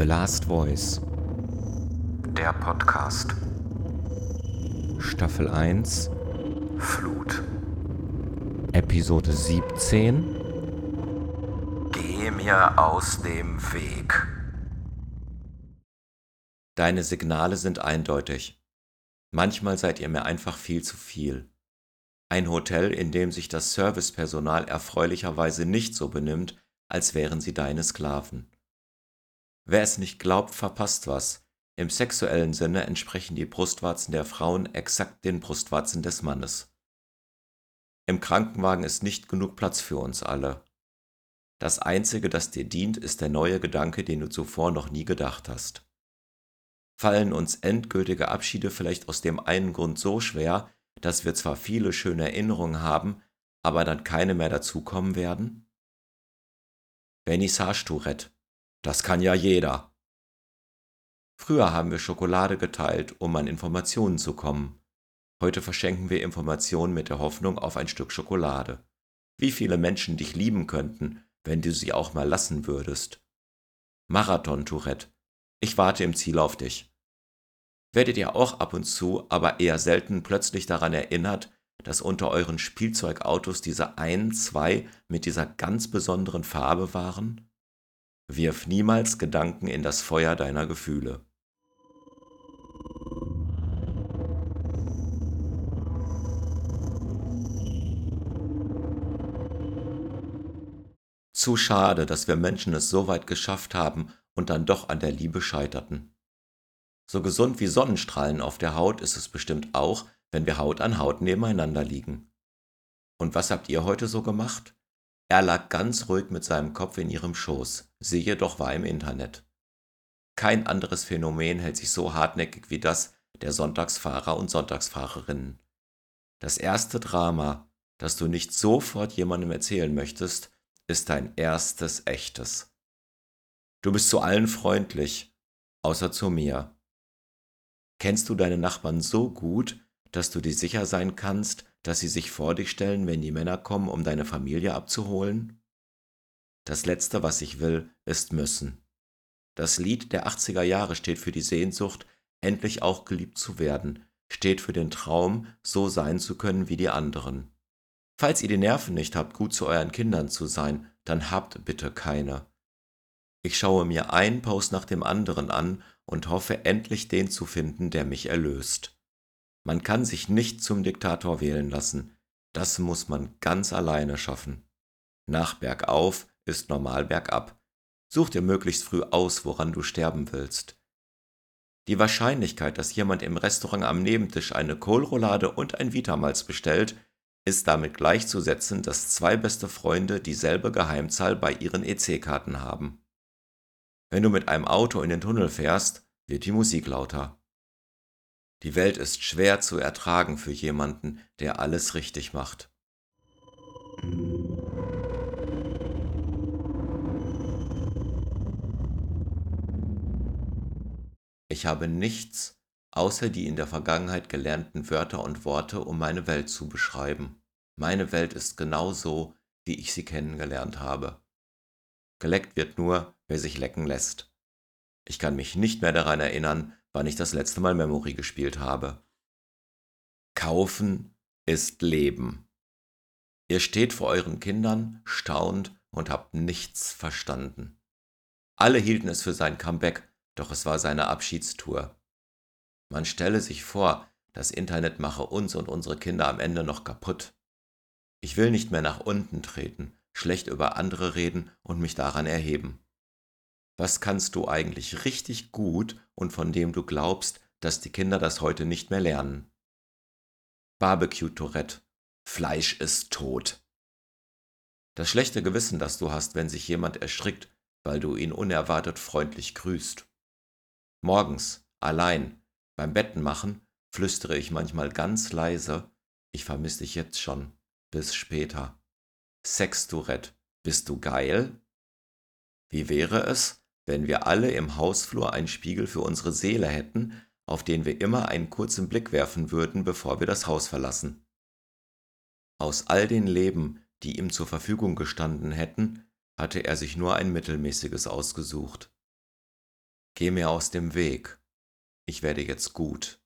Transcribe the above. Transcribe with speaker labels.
Speaker 1: The Last Voice.
Speaker 2: Der Podcast.
Speaker 1: Staffel 1.
Speaker 2: Flut.
Speaker 1: Episode 17.
Speaker 2: Geh mir aus dem Weg.
Speaker 1: Deine Signale sind eindeutig. Manchmal seid ihr mir einfach viel zu viel. Ein Hotel, in dem sich das Servicepersonal erfreulicherweise nicht so benimmt, als wären sie deine Sklaven. Wer es nicht glaubt, verpasst was. Im sexuellen Sinne entsprechen die Brustwarzen der Frauen exakt den Brustwarzen des Mannes. Im Krankenwagen ist nicht genug Platz für uns alle. Das Einzige, das dir dient, ist der neue Gedanke, den du zuvor noch nie gedacht hast. Fallen uns endgültige Abschiede vielleicht aus dem einen Grund so schwer, dass wir zwar viele schöne Erinnerungen haben, aber dann keine mehr dazukommen werden? Vernissage Tourette das kann ja jeder. Früher haben wir Schokolade geteilt, um an Informationen zu kommen. Heute verschenken wir Informationen mit der Hoffnung auf ein Stück Schokolade. Wie viele Menschen dich lieben könnten, wenn du sie auch mal lassen würdest. Marathon, Tourette. Ich warte im Ziel auf dich. Werdet ihr auch ab und zu, aber eher selten plötzlich daran erinnert, dass unter euren Spielzeugautos diese ein, zwei mit dieser ganz besonderen Farbe waren? Wirf niemals Gedanken in das Feuer deiner Gefühle. Zu schade, dass wir Menschen es so weit geschafft haben und dann doch an der Liebe scheiterten. So gesund wie Sonnenstrahlen auf der Haut ist es bestimmt auch, wenn wir Haut an Haut nebeneinander liegen. Und was habt ihr heute so gemacht? Er lag ganz ruhig mit seinem Kopf in ihrem Schoß, sie jedoch war im Internet. Kein anderes Phänomen hält sich so hartnäckig wie das der Sonntagsfahrer und Sonntagsfahrerinnen. Das erste Drama, das du nicht sofort jemandem erzählen möchtest, ist dein erstes echtes. Du bist zu allen freundlich, außer zu mir. Kennst du deine Nachbarn so gut, dass du dir sicher sein kannst, dass sie sich vor dich stellen, wenn die Männer kommen, um deine Familie abzuholen? Das Letzte, was ich will, ist müssen. Das Lied der 80er Jahre steht für die Sehnsucht, endlich auch geliebt zu werden, steht für den Traum, so sein zu können wie die anderen. Falls ihr die Nerven nicht habt, gut zu euren Kindern zu sein, dann habt bitte keine. Ich schaue mir einen Post nach dem anderen an und hoffe endlich den zu finden, der mich erlöst. Man kann sich nicht zum Diktator wählen lassen. Das muss man ganz alleine schaffen. Nach bergauf ist normal bergab. Such dir möglichst früh aus, woran du sterben willst. Die Wahrscheinlichkeit, dass jemand im Restaurant am Nebentisch eine Kohlroulade und ein Vitamals bestellt, ist damit gleichzusetzen, dass zwei beste Freunde dieselbe Geheimzahl bei ihren EC-Karten haben. Wenn du mit einem Auto in den Tunnel fährst, wird die Musik lauter. Die Welt ist schwer zu ertragen für jemanden, der alles richtig macht. Ich habe nichts außer die in der Vergangenheit gelernten Wörter und Worte, um meine Welt zu beschreiben. Meine Welt ist genau so, wie ich sie kennengelernt habe. Geleckt wird nur, wer sich lecken lässt. Ich kann mich nicht mehr daran erinnern, wann ich das letzte Mal Memory gespielt habe. Kaufen ist Leben. Ihr steht vor euren Kindern, staunt und habt nichts verstanden. Alle hielten es für sein Comeback, doch es war seine Abschiedstour. Man stelle sich vor, das Internet mache uns und unsere Kinder am Ende noch kaputt. Ich will nicht mehr nach unten treten, schlecht über andere reden und mich daran erheben. Was kannst du eigentlich richtig gut und von dem du glaubst, dass die Kinder das heute nicht mehr lernen? Barbecue Tourette. Fleisch ist tot. Das schlechte Gewissen, das du hast, wenn sich jemand erschrickt, weil du ihn unerwartet freundlich grüßt. Morgens, allein, beim Bettenmachen, flüstere ich manchmal ganz leise, ich vermisse dich jetzt schon, bis später. Sex Tourette, bist du geil? Wie wäre es, wenn wir alle im Hausflur einen Spiegel für unsere Seele hätten, auf den wir immer einen kurzen Blick werfen würden, bevor wir das Haus verlassen. Aus all den Leben, die ihm zur Verfügung gestanden hätten, hatte er sich nur ein mittelmäßiges ausgesucht. Geh mir aus dem Weg. Ich werde jetzt gut.